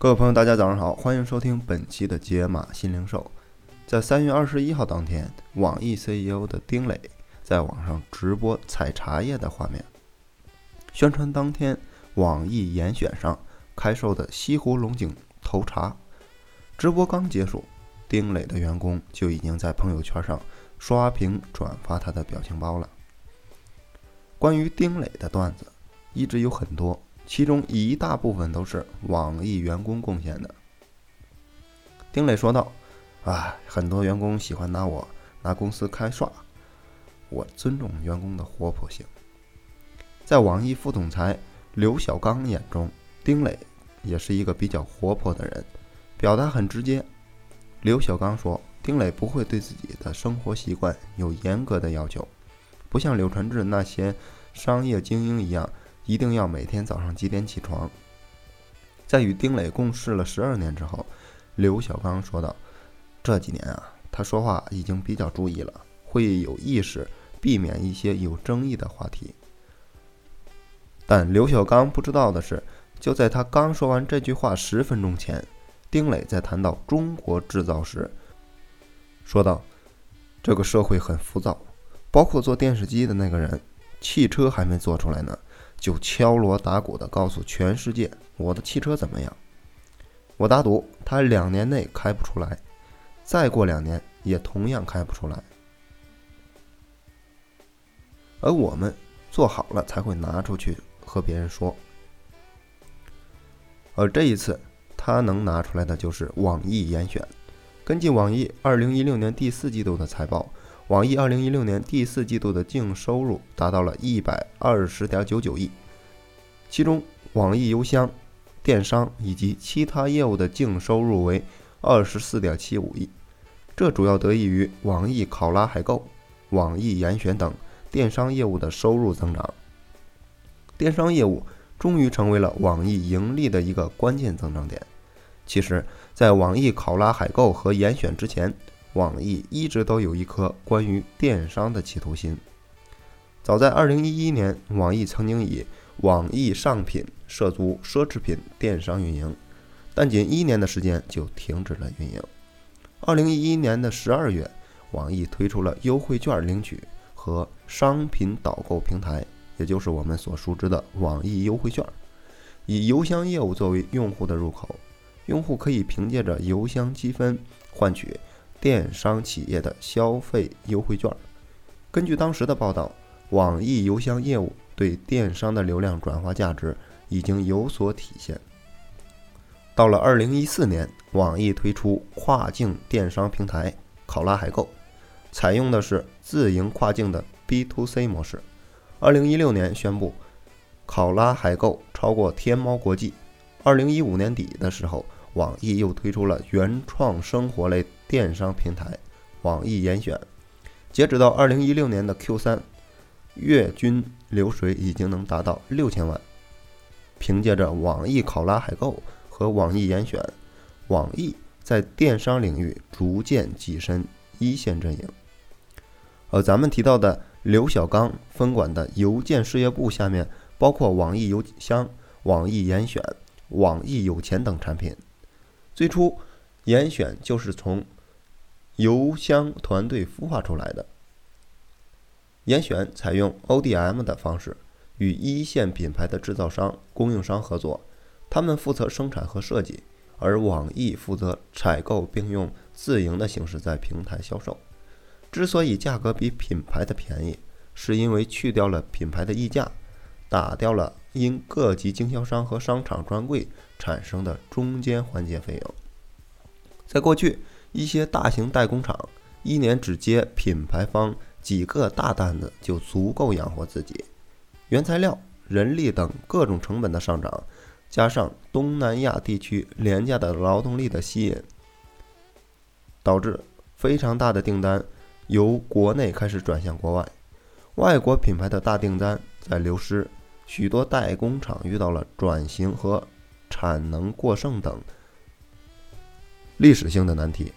各位朋友，大家早上好，欢迎收听本期的解码新零售。在三月二十一号当天，网易 CEO 的丁磊在网上直播采茶叶的画面，宣传当天网易严选上开售的西湖龙井头茶。直播刚结束，丁磊的员工就已经在朋友圈上刷屏转发他的表情包了。关于丁磊的段子，一直有很多。其中一大部分都是网易员工贡献的。丁磊说道：“啊，很多员工喜欢拿我拿公司开涮，我尊重员工的活泼性。”在网易副总裁刘小刚眼中，丁磊也是一个比较活泼的人，表达很直接。刘小刚说：“丁磊不会对自己的生活习惯有严格的要求，不像柳传志那些商业精英一样。”一定要每天早上几点起床？在与丁磊共事了十二年之后，刘小刚说道：“这几年啊，他说话已经比较注意了，会有意识避免一些有争议的话题。”但刘小刚不知道的是，就在他刚说完这句话十分钟前，丁磊在谈到中国制造时，说道：“这个社会很浮躁，包括做电视机的那个人，汽车还没做出来呢。”就敲锣打鼓的告诉全世界我的汽车怎么样？我打赌他两年内开不出来，再过两年也同样开不出来。而我们做好了才会拿出去和别人说。而这一次他能拿出来的就是网易严选。根据网易二零一六年第四季度的财报。网易二零一六年第四季度的净收入达到了一百二十点九九亿，其中网易邮箱、电商以及其他业务的净收入为二十四点七五亿。这主要得益于网易考拉海购、网易严选等电商业务的收入增长。电商业务终于成为了网易盈利的一个关键增长点。其实，在网易考拉海购和严选之前，网易一直都有一颗关于电商的企图心。早在2011年，网易曾经以网易上品涉足奢侈品电商运营，但仅一年的时间就停止了运营。2011年的12月，网易推出了优惠券领取和商品导购平台，也就是我们所熟知的网易优惠券，以邮箱业务作为用户的入口，用户可以凭借着邮箱积分换取。电商企业的消费优惠券。根据当时的报道，网易邮箱业务对电商的流量转化价值已经有所体现。到了二零一四年，网易推出跨境电商平台考拉海购，采用的是自营跨境的 B to C 模式。二零一六年宣布考拉海购超过天猫国际。二零一五年底的时候。网易又推出了原创生活类电商平台网易严选，截止到二零一六年的 Q 三，月均流水已经能达到六千万。凭借着网易考拉海购和网易严选，网易在电商领域逐渐跻身一线阵营。而咱们提到的刘小刚分管的邮件事业部下面，包括网易邮箱、网易严选、网易有钱等产品。最初，严选就是从邮箱团队孵化出来的。严选采用 ODM 的方式，与一线品牌的制造商、供应商合作，他们负责生产和设计，而网易负责采购，并用自营的形式在平台销售。之所以价格比品牌的便宜，是因为去掉了品牌的溢价，打掉了因各级经销商和商场专柜。产生的中间环节费用，在过去，一些大型代工厂一年只接品牌方几个大单子就足够养活自己。原材料、人力等各种成本的上涨，加上东南亚地区廉价的劳动力的吸引，导致非常大的订单由国内开始转向国外。外国品牌的大订单在流失，许多代工厂遇到了转型和。产能过剩等历史性的难题，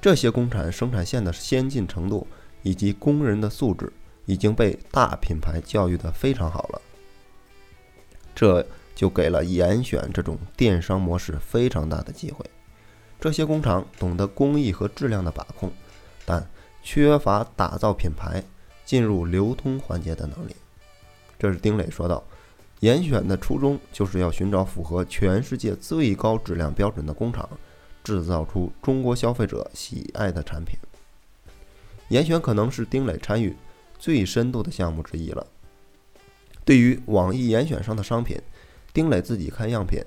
这些工厂生产线的先进程度以及工人的素质已经被大品牌教育的非常好了。这就给了严选这种电商模式非常大的机会。这些工厂懂得工艺和质量的把控，但缺乏打造品牌、进入流通环节的能力。这是丁磊说道：“严选的初衷就是要寻找符合全世界最高质量标准的工厂，制造出中国消费者喜爱的产品。严选可能是丁磊参与最深度的项目之一了。对于网易严选上的商品，丁磊自己看样品、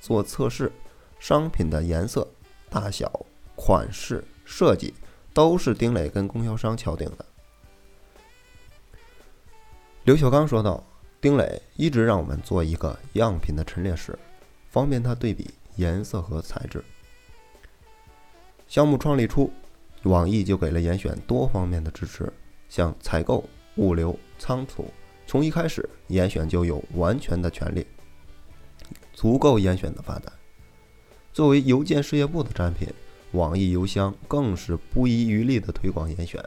做测试，商品的颜色、大小、款式、设计都是丁磊跟供销商敲定的。”刘小刚说道：“丁磊一直让我们做一个样品的陈列室，方便他对比颜色和材质。项目创立初，网易就给了严选多方面的支持，像采购、物流、仓储，从一开始，严选就有完全的权利，足够严选的发展。作为邮件事业部的产品，网易邮箱更是不遗余力的推广严选。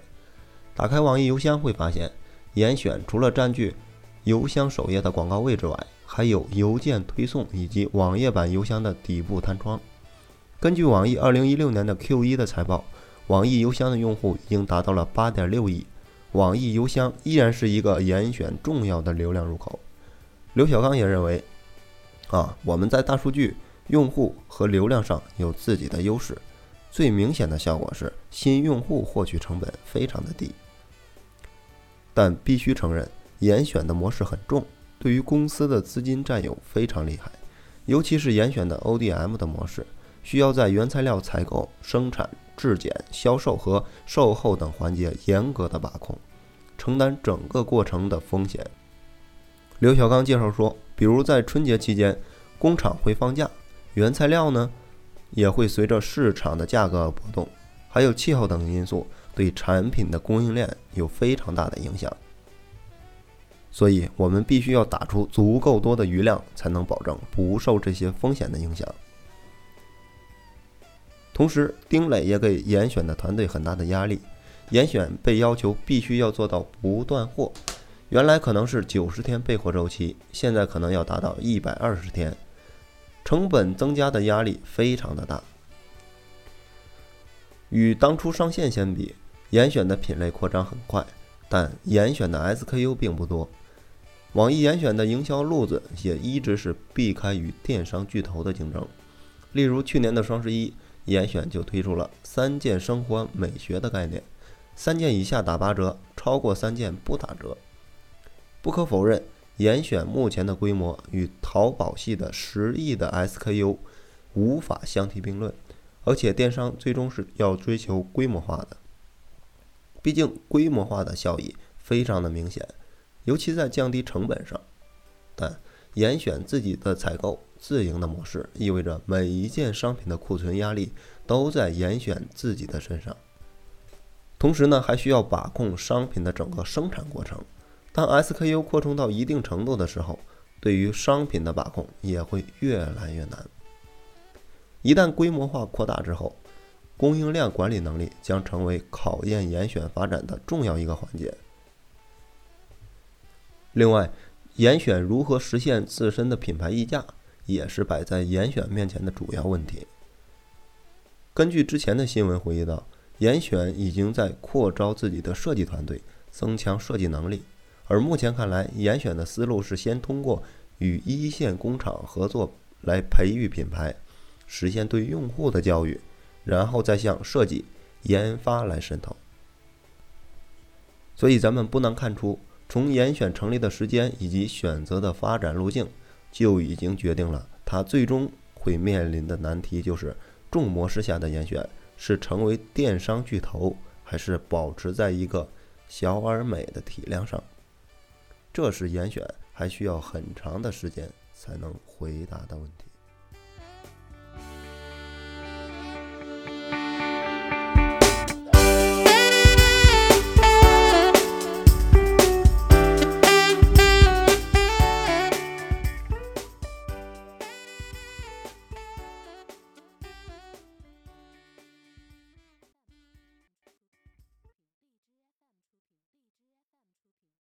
打开网易邮箱会发现。”严选除了占据邮箱首页的广告位置外，还有邮件推送以及网页版邮箱的底部弹窗。根据网易2016年的 Q1 的财报，网易邮箱的用户已经达到了8.6亿。网易邮箱依然是一个严选重要的流量入口。刘小刚也认为，啊，我们在大数据、用户和流量上有自己的优势。最明显的效果是新用户获取成本非常的低。但必须承认，严选的模式很重，对于公司的资金占有非常厉害。尤其是严选的 ODM 的模式，需要在原材料采购、生产、质检、销售和售后等环节严格的把控，承担整个过程的风险。刘小刚介绍说，比如在春节期间，工厂会放假，原材料呢也会随着市场的价格波动，还有气候等因素。对产品的供应链有非常大的影响，所以我们必须要打出足够多的余量，才能保证不受这些风险的影响。同时，丁磊也给严选的团队很大的压力，严选被要求必须要做到不断货，原来可能是九十天备货周期，现在可能要达到一百二十天，成本增加的压力非常的大。与当初上线相比，严选的品类扩张很快，但严选的 SKU 并不多。网易严选的营销路子也一直是避开与电商巨头的竞争。例如去年的双十一，严选就推出了“三件生活美学”的概念，三件以下打八折，超过三件不打折。不可否认，严选目前的规模与淘宝系的十亿的 SKU 无法相提并论，而且电商最终是要追求规模化的。毕竟规模化的效益非常的明显，尤其在降低成本上。但严选自己的采购自营的模式，意味着每一件商品的库存压力都在严选自己的身上。同时呢，还需要把控商品的整个生产过程。当 SKU 扩充到一定程度的时候，对于商品的把控也会越来越难。一旦规模化扩大之后，供应链管理能力将成为考验严选发展的重要一个环节。另外，严选如何实现自身的品牌溢价，也是摆在严选面前的主要问题。根据之前的新闻回忆到，严选已经在扩招自己的设计团队，增强设计能力。而目前看来，严选的思路是先通过与一线工厂合作来培育品牌，实现对用户的教育。然后再向设计、研发来渗透，所以咱们不难看出，从严选成立的时间以及选择的发展路径，就已经决定了它最终会面临的难题，就是重模式下的严选是成为电商巨头，还是保持在一个小而美的体量上？这是严选还需要很长的时间才能回答的问题。